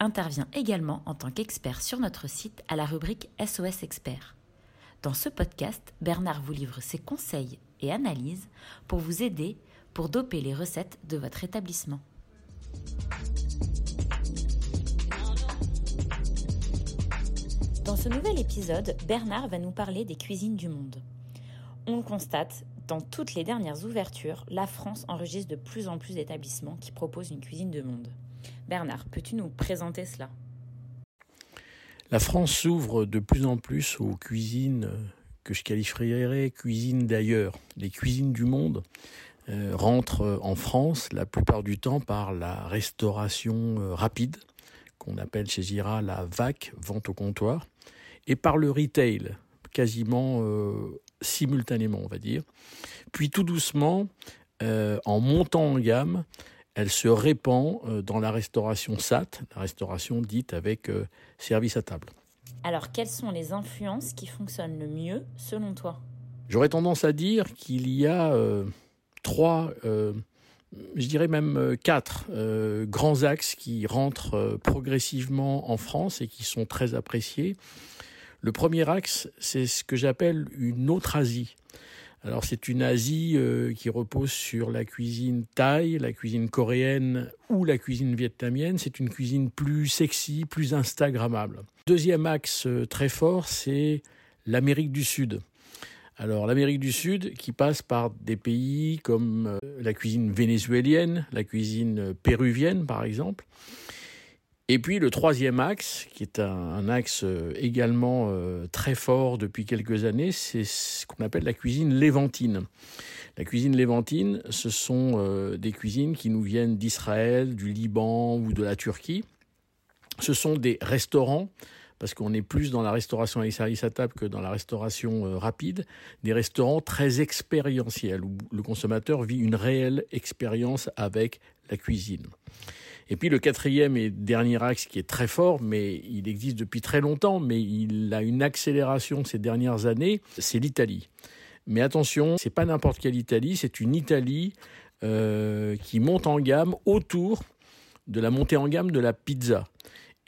intervient également en tant qu'expert sur notre site à la rubrique SOS Expert. Dans ce podcast, Bernard vous livre ses conseils et analyses pour vous aider pour doper les recettes de votre établissement. Dans ce nouvel épisode, Bernard va nous parler des cuisines du monde. On le constate, dans toutes les dernières ouvertures, la France enregistre de plus en plus d'établissements qui proposent une cuisine de monde. Bernard, peux-tu nous présenter cela? La France s'ouvre de plus en plus aux cuisines que je qualifierais cuisines d'ailleurs. Les cuisines du monde euh, rentrent en France la plupart du temps par la restauration euh, rapide, qu'on appelle chez Gira la VAC, vente au comptoir, et par le retail, quasiment euh, simultanément, on va dire. Puis tout doucement, en montant en gamme, elle se répand euh, dans la restauration SAT, la restauration dite avec euh, service à table. Alors, quelles sont les influences qui fonctionnent le mieux selon toi? J'aurais tendance à dire qu'il y a euh, trois, je dirais même quatre grands axes qui rentrent progressivement en France et qui sont très appréciés. Le premier axe, c'est ce que j'appelle une autre Asie. Alors c'est une Asie euh, qui repose sur la cuisine thaï, la cuisine coréenne ou la cuisine vietnamienne. C'est une cuisine plus sexy, plus instagrammable. Deuxième axe euh, très fort, c'est l'Amérique du Sud. Alors l'Amérique du Sud qui passe par des pays comme euh, la cuisine vénézuélienne, la cuisine péruvienne par exemple. Et puis le troisième axe, qui est un, axe euh, également euh, très fort depuis quelques années, c'est ce qu'on appelle la cuisine léventine. La cuisine léventine, ce sont euh, des cuisines qui nous viennent d'Israël, du Liban ou de la Turquie. Ce sont des restaurants parce qu'on est plus dans la restauration avec service à table que dans la restauration rapide, des restaurants très expérientiels où le consommateur vit une réelle expérience avec la cuisine. Et puis le quatrième et dernier axe qui est très fort, mais il existe depuis très longtemps, mais il a une accélération ces dernières années, c'est l'Italie. Mais attention, c'est pas n'importe quelle Italie, c'est une Italie euh, qui monte en gamme autour de la montée en gamme de la pizza.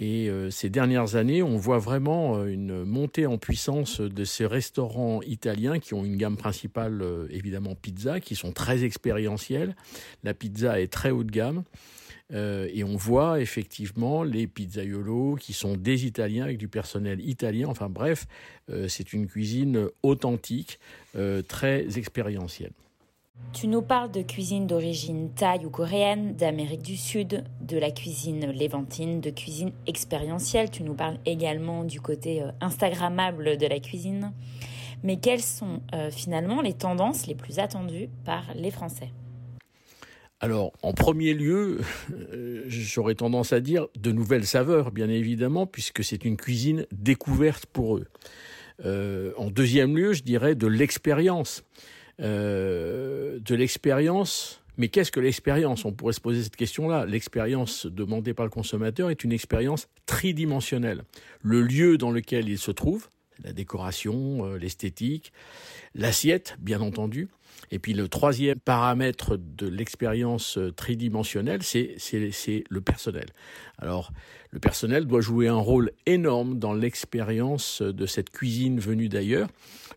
Et euh, ces dernières années, on voit vraiment euh, une montée en puissance de ces restaurants italiens qui ont une gamme principale, évidemment pizza, qui sont très expérientiels. La pizza est très haut de gamme. Euh, et on voit effectivement les pizzaiolos qui sont des Italiens avec du personnel italien. Enfin bref, euh, c'est une cuisine authentique, euh, très expérientielle. Tu nous parles de cuisine d'origine thaï ou coréenne, d'Amérique du Sud, de la cuisine léventine, de cuisine expérientielle. Tu nous parles également du côté instagrammable de la cuisine. Mais quelles sont finalement les tendances les plus attendues par les Français? Alors, en premier lieu, euh, j'aurais tendance à dire de nouvelles saveurs, bien évidemment, puisque c'est une cuisine découverte pour eux. Euh, en deuxième lieu, je dirais de l'expérience. Euh, de l'expérience, mais qu'est-ce que l'expérience? On pourrait se poser cette question-là. L'expérience demandée par le consommateur est une expérience tridimensionnelle. Le lieu dans lequel il se trouve, la décoration, l'esthétique, l'assiette, bien entendu, et puis le troisième paramètre de l'expérience euh, tridimensionnelle, c'est le personnel. Alors le personnel doit jouer un rôle énorme dans l'expérience de cette cuisine venue d'ailleurs.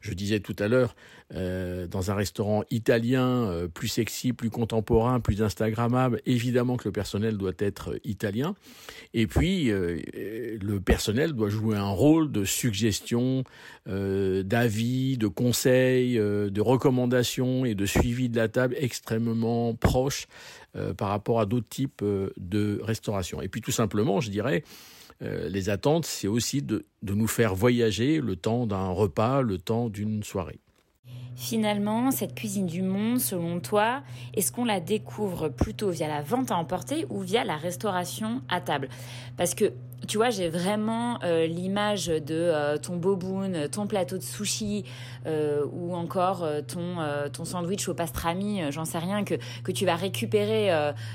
Je disais tout à l'heure, euh, dans un restaurant italien euh, plus sexy, plus contemporain, plus instagrammable, évidemment que le personnel doit être italien. Et puis le personnel doit jouer un rôle de suggestion, d'avis, de conseils, de recommandations et de suivi de la table extrêmement proche euh, par rapport à d'autres types euh, de restauration. Et puis tout simplement, je dirais, euh, les attentes, c'est aussi de nous faire voyager le temps d'un repas, le temps d'une soirée. Finalement, cette cuisine du monde, selon toi, est-ce qu'on la découvre plutôt via la vente à emporter ou via la restauration à table? Parce que tu vois, j'ai vraiment euh, l'image de euh, ton boboon, ton plateau de sushi euh, ou encore ton, sandwich au pastrami, j'en sais rien, que, que tu vas récupérer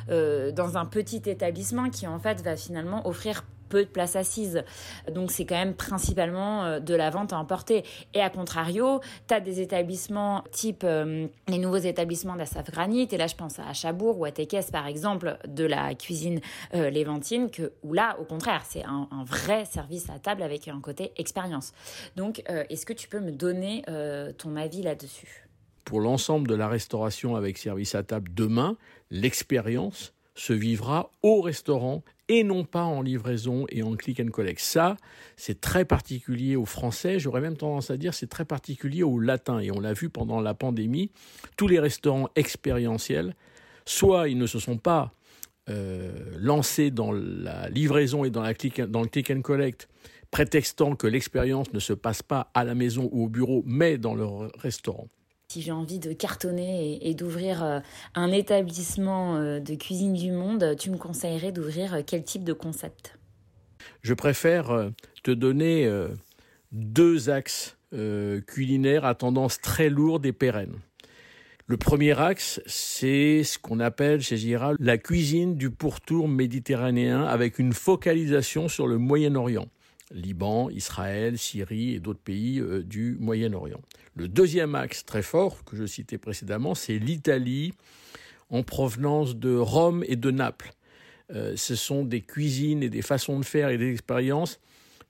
dans un petit établissement qui en fait va finalement offrir peu de place assise. Donc c'est quand même principalement euh, de la vente à emporter. Et à contrario, tu as des établissements type euh, les nouveaux établissements d'Assaf Granit, et là je pense à Chabourg ou à Tekes par exemple, de la cuisine euh, léventine, que, où là au contraire c'est un, vrai service à table avec un côté expérience. Donc est-ce que tu peux me donner ton avis là-dessus? Pour l'ensemble de la restauration avec service à table demain, l'expérience se vivra au restaurant et non pas en livraison et en click and collect. Ça, c'est très particulier aux Français, j'aurais même tendance à dire c'est très particulier aux Latins, et on l'a vu pendant la pandémie, tous les restaurants expérientiels, soit ils ne se sont pas euh, lancés dans la livraison et dans, dans le click and collect, prétextant que l'expérience ne se passe pas à la maison ou au bureau, mais dans leur restaurant. Si j'ai envie de cartonner et, d'ouvrir euh, un établissement euh, de cuisine du monde, tu me conseillerais d'ouvrir euh, quel type de concept? Je préfère te donner deux axes culinaires à tendance très lourde et pérenne. Le premier axe, c'est ce qu'on appelle chez Gira la cuisine du pourtour méditerranéen avec une focalisation sur le Moyen-Orient. Liban, Israël, Syrie et d'autres pays euh, du Moyen-Orient. Le deuxième axe très fort que je citais précédemment, c'est l'Italie en provenance de Rome et de Naples. Euh, ce sont des cuisines et des façons de faire et des expériences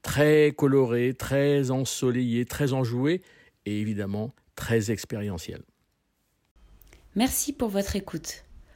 très colorées, très ensoleillées, très enjouées et évidemment très expérientielles. Merci pour votre écoute.